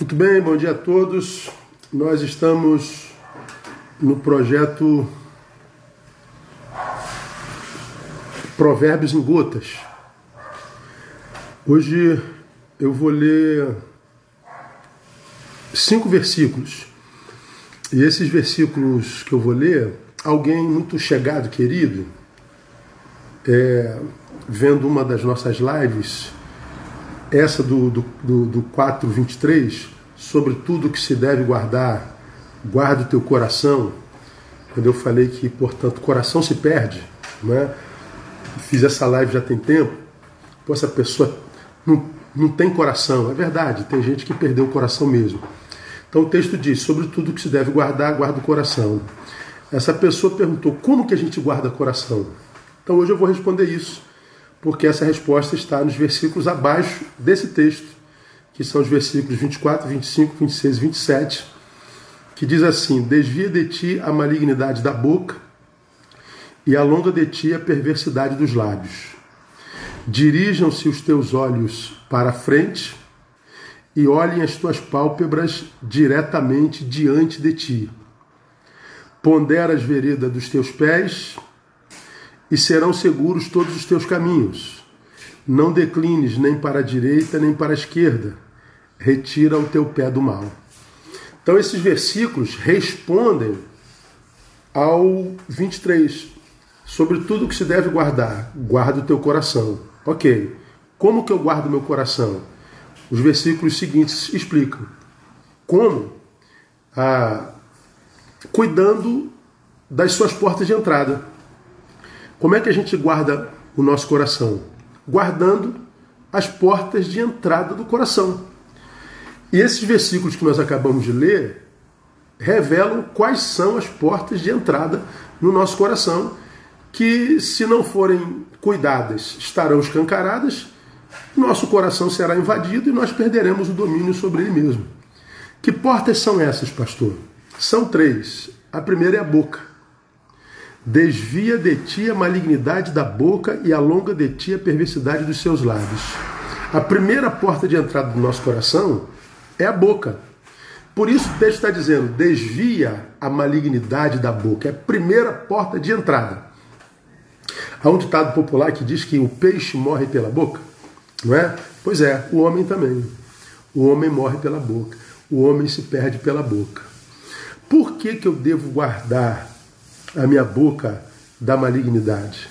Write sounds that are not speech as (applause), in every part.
Muito bem, bom dia a todos. Nós estamos no projeto Provérbios em Gotas. Hoje eu vou ler cinco versículos. E esses versículos que eu vou ler, alguém muito chegado, querido, é, vendo uma das nossas lives, essa do, do, do, do 4,23, sobre tudo que se deve guardar, guarda o teu coração. Quando eu falei que, portanto, coração se perde, né? fiz essa live já tem tempo, pô, essa pessoa não, não tem coração. É verdade, tem gente que perdeu o coração mesmo. Então o texto diz, sobre tudo que se deve guardar, guarda o coração. Essa pessoa perguntou, como que a gente guarda coração? Então hoje eu vou responder isso porque essa resposta está nos versículos abaixo desse texto, que são os versículos 24, 25, 26 e 27, que diz assim: Desvia de ti a malignidade da boca e alonga de ti a perversidade dos lábios. Dirijam-se os teus olhos para a frente e olhem as tuas pálpebras diretamente diante de ti. Pondera as veredas dos teus pés e serão seguros todos os teus caminhos. Não declines nem para a direita nem para a esquerda. Retira o teu pé do mal. Então, esses versículos respondem ao 23. Sobre tudo que se deve guardar, guarda o teu coração. Ok. Como que eu guardo meu coração? Os versículos seguintes explicam. Como? Ah, cuidando das suas portas de entrada. Como é que a gente guarda o nosso coração? Guardando as portas de entrada do coração. E esses versículos que nós acabamos de ler revelam quais são as portas de entrada no nosso coração, que, se não forem cuidadas, estarão escancaradas, nosso coração será invadido e nós perderemos o domínio sobre ele mesmo. Que portas são essas, pastor? São três. A primeira é a boca. Desvia de ti a malignidade da boca e alonga de ti a perversidade dos seus lábios. A primeira porta de entrada do nosso coração é a boca. Por isso o texto está dizendo: desvia a malignidade da boca. É a primeira porta de entrada. Há um ditado popular que diz que o peixe morre pela boca, não é? Pois é, o homem também. O homem morre pela boca. O homem se perde pela boca. Por que, que eu devo guardar a minha boca da malignidade.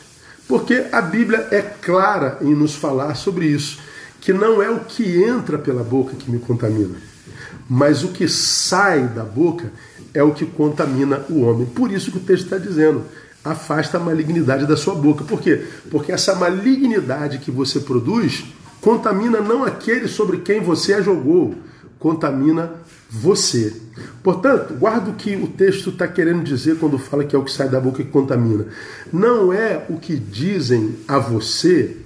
Porque a Bíblia é clara em nos falar sobre isso, que não é o que entra pela boca que me contamina, mas o que sai da boca é o que contamina o homem. Por isso que o texto está dizendo: afasta a malignidade da sua boca. Por quê? Porque essa malignidade que você produz contamina não aquele sobre quem você a jogou, contamina você. Portanto, guarda o que o texto está querendo dizer quando fala que é o que sai da boca que contamina. Não é o que dizem a você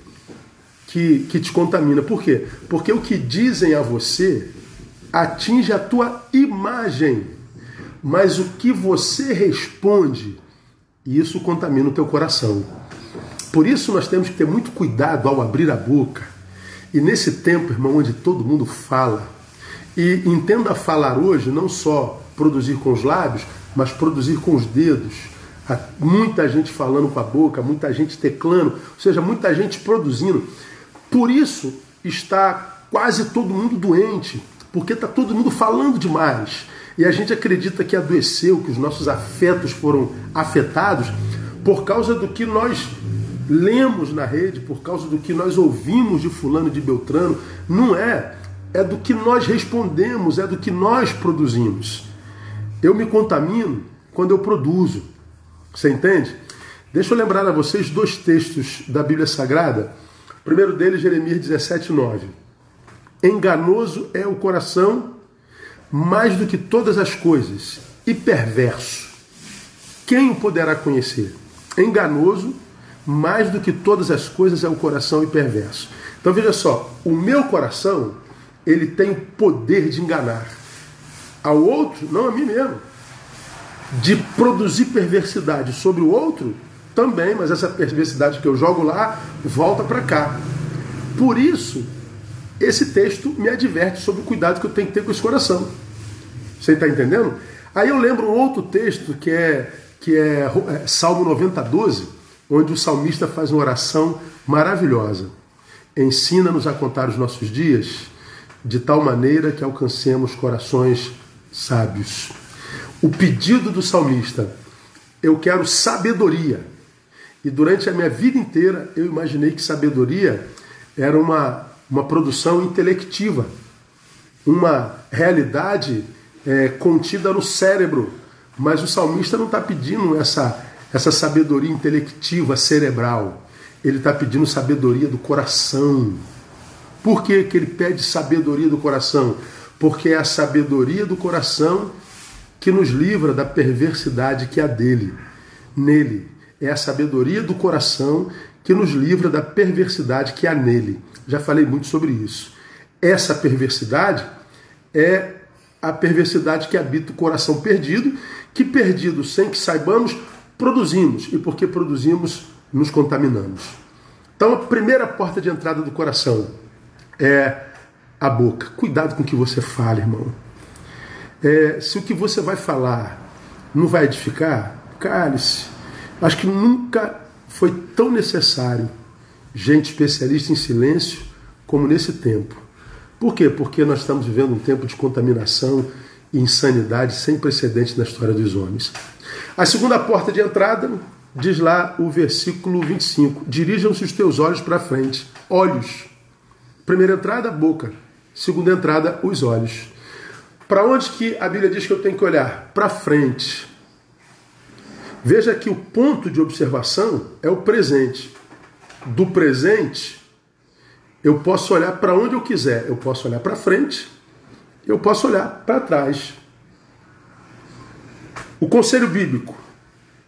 que, que te contamina. Por quê? Porque o que dizem a você atinge a tua imagem. Mas o que você responde, isso contamina o teu coração. Por isso nós temos que ter muito cuidado ao abrir a boca. E nesse tempo, irmão, onde todo mundo fala, e entenda falar hoje não só produzir com os lábios, mas produzir com os dedos. Há muita gente falando com a boca, muita gente teclando, ou seja, muita gente produzindo. Por isso está quase todo mundo doente, porque está todo mundo falando demais. E a gente acredita que adoeceu, que os nossos afetos foram afetados por causa do que nós lemos na rede, por causa do que nós ouvimos de fulano de Beltrano. Não é é do que nós respondemos, é do que nós produzimos. Eu me contamino quando eu produzo. Você entende? Deixa eu lembrar a vocês dois textos da Bíblia Sagrada. O primeiro deles, Jeremias 17, 9. Enganoso é o coração mais do que todas as coisas, e perverso. Quem o poderá conhecer? Enganoso mais do que todas as coisas é o coração e perverso. Então veja só, o meu coração ele tem o poder de enganar. Ao outro, não a mim mesmo. De produzir perversidade sobre o outro, também, mas essa perversidade que eu jogo lá volta para cá. Por isso, esse texto me adverte sobre o cuidado que eu tenho que ter com esse coração. Você está entendendo? Aí eu lembro um outro texto que é, que é, é Salmo 90, 12, onde o salmista faz uma oração maravilhosa. Ensina-nos a contar os nossos dias de tal maneira que alcancemos corações sábios. O pedido do salmista, eu quero sabedoria. E durante a minha vida inteira eu imaginei que sabedoria era uma, uma produção intelectiva, uma realidade é, contida no cérebro. Mas o salmista não está pedindo essa, essa sabedoria intelectiva, cerebral. Ele está pedindo sabedoria do coração. Por que, que ele pede sabedoria do coração? Porque é a sabedoria do coração que nos livra da perversidade que há dele, nele. É a sabedoria do coração que nos livra da perversidade que há nele. Já falei muito sobre isso. Essa perversidade é a perversidade que habita o coração perdido, que perdido sem que saibamos, produzimos. E porque produzimos, nos contaminamos. Então, a primeira porta de entrada do coração é a boca. Cuidado com o que você fala, irmão. É, se o que você vai falar não vai edificar, cale-se. Acho que nunca foi tão necessário gente especialista em silêncio como nesse tempo. Por quê? Porque nós estamos vivendo um tempo de contaminação e insanidade sem precedentes na história dos homens. A segunda porta de entrada diz lá o versículo 25: Dirijam-se os teus olhos para frente. Olhos. Primeira entrada, boca. Segunda entrada, os olhos. Para onde que a Bíblia diz que eu tenho que olhar? Para frente. Veja que o ponto de observação é o presente. Do presente, eu posso olhar para onde eu quiser. Eu posso olhar para frente, eu posso olhar para trás. O conselho bíblico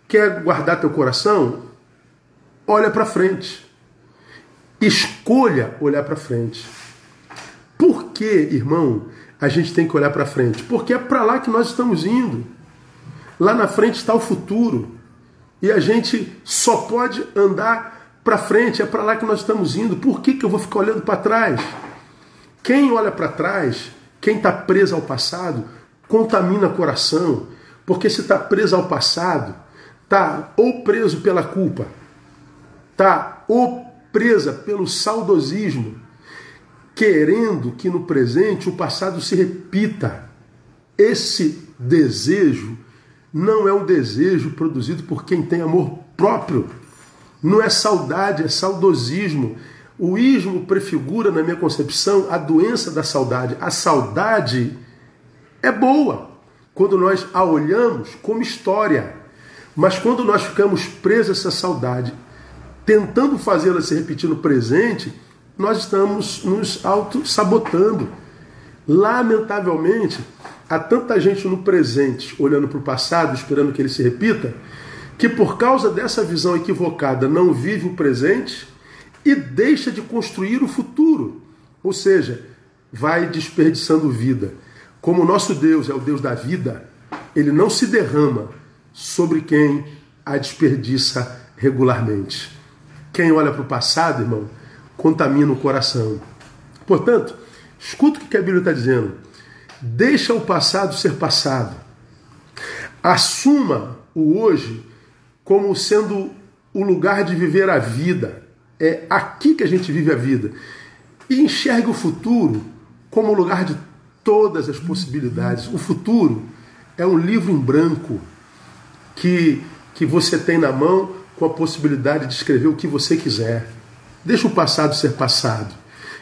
quer guardar teu coração? Olha para frente. Escolha olhar para frente. Por que, irmão, a gente tem que olhar para frente? Porque é para lá que nós estamos indo. Lá na frente está o futuro. E a gente só pode andar para frente, é para lá que nós estamos indo. Por que, que eu vou ficar olhando para trás? Quem olha para trás, quem está preso ao passado, contamina o coração. Porque se está preso ao passado, está ou preso pela culpa, está ou presa pelo saudosismo, querendo que no presente o passado se repita. Esse desejo não é um desejo produzido por quem tem amor próprio. Não é saudade, é saudosismo. O ismo prefigura, na minha concepção, a doença da saudade. A saudade é boa quando nós a olhamos como história. Mas quando nós ficamos presos a essa saudade tentando fazê-la se repetir no presente, nós estamos nos auto-sabotando. Lamentavelmente, há tanta gente no presente olhando para o passado, esperando que ele se repita, que por causa dessa visão equivocada não vive o presente e deixa de construir o futuro. Ou seja, vai desperdiçando vida. Como o nosso Deus é o Deus da vida, ele não se derrama sobre quem a desperdiça regularmente. Quem olha para o passado, irmão, contamina o coração. Portanto, escuta o que a Bíblia está dizendo. Deixa o passado ser passado. Assuma o hoje como sendo o lugar de viver a vida. É aqui que a gente vive a vida. E enxergue o futuro como o lugar de todas as possibilidades. O futuro é um livro em branco que, que você tem na mão com a possibilidade de escrever o que você quiser. Deixa o passado ser passado.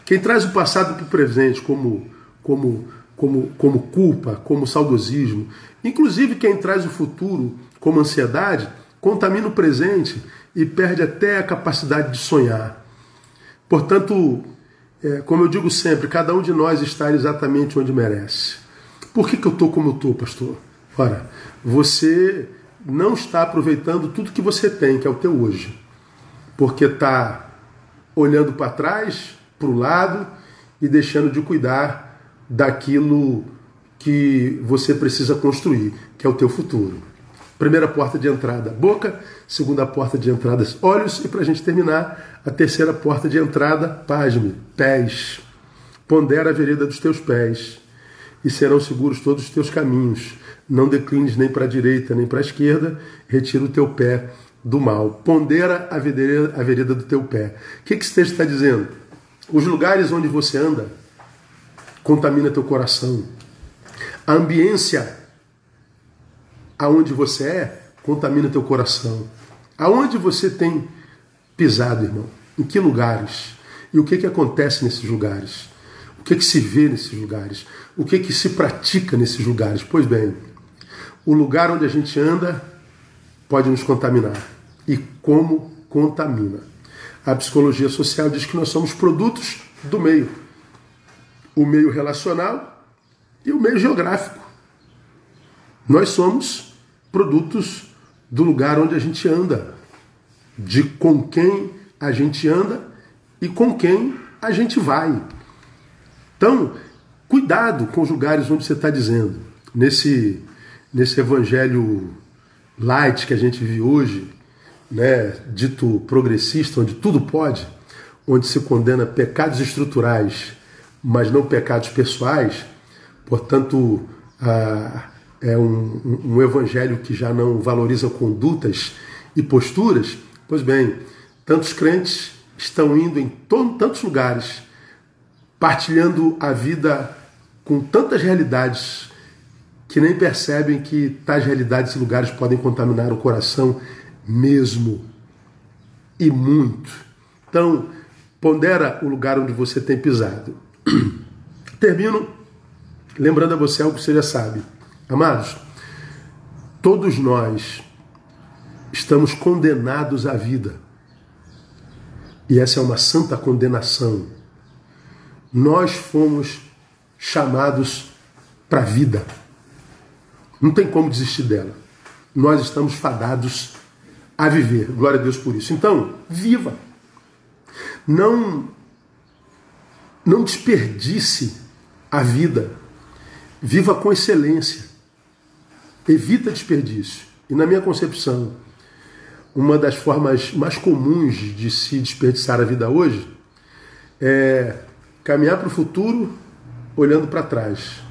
Quem traz o passado para o presente como, como, como, como culpa, como saudosismo, inclusive quem traz o futuro como ansiedade, contamina o presente e perde até a capacidade de sonhar. Portanto, é, como eu digo sempre, cada um de nós está exatamente onde merece. Por que, que eu estou como eu estou, pastor? Ora, você não está aproveitando tudo que você tem, que é o teu hoje. Porque está olhando para trás, para o lado e deixando de cuidar daquilo que você precisa construir, que é o teu futuro. Primeira porta de entrada, boca. Segunda porta de entrada, olhos. E para a gente terminar, a terceira porta de entrada, pasme, pés. Pondera a vereda dos teus pés, e serão seguros todos os teus caminhos. Não declines nem para a direita nem para a esquerda, retira o teu pé do mal. Pondera a vereda, a vereda do teu pé. O que, que esse texto está dizendo? Os lugares onde você anda contamina teu coração. A ambiência aonde você é contamina teu coração. Aonde você tem pisado, irmão? Em que lugares? E o que, que acontece nesses lugares? O que, que se vê nesses lugares? O que, que se pratica nesses lugares? Pois bem, o lugar onde a gente anda pode nos contaminar. E como contamina? A psicologia social diz que nós somos produtos do meio. O meio relacional e o meio geográfico. Nós somos produtos do lugar onde a gente anda, de com quem a gente anda e com quem a gente vai. Então, cuidado com os lugares onde você está dizendo. Nesse, nesse evangelho light que a gente vive hoje, né, dito progressista, onde tudo pode, onde se condena pecados estruturais, mas não pecados pessoais, portanto, a, é um, um, evangelho que já não valoriza condutas e posturas, pois bem, tantos crentes estão indo em tantos lugares, partilhando a vida com tantas realidades que nem percebem que tais realidades e lugares podem contaminar o coração mesmo e muito. Então, pondera o lugar onde você tem pisado. (clears throat) Termino lembrando a você algo que você já sabe. Amados, todos nós estamos condenados à vida. E essa é uma santa condenação. Nós fomos chamados para a vida. Não tem como desistir dela. Nós estamos fadados a viver. Glória a Deus por isso. Então, viva. Não não desperdice a vida. Viva com excelência. Evita desperdício. E na minha concepção, uma das formas mais comuns de se desperdiçar a vida hoje é caminhar para o futuro olhando para trás.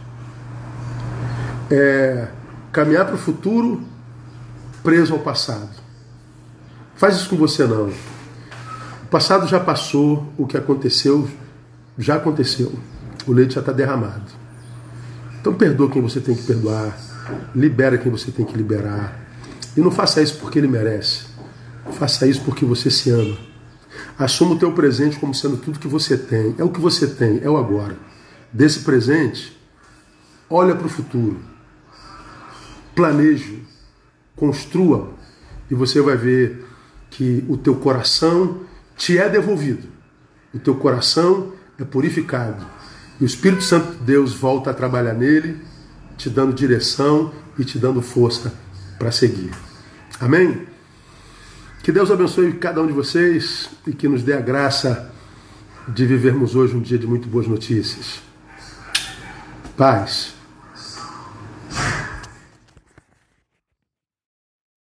É caminhar para o futuro preso ao passado. Faz isso com você não. O passado já passou, o que aconteceu já aconteceu. O leite já está derramado. Então perdoa quem você tem que perdoar libera quem você tem que liberar. E não faça isso porque ele merece. Faça isso porque você se ama. Assuma o teu presente como sendo tudo que você tem. É o que você tem, é o agora. Desse presente, olha para o futuro. Planeje, construa e você vai ver que o teu coração te é devolvido. O teu coração é purificado. E o Espírito Santo de Deus volta a trabalhar nele te dando direção e te dando força para seguir. Amém? Que Deus abençoe cada um de vocês e que nos dê a graça de vivermos hoje um dia de muito boas notícias. Paz.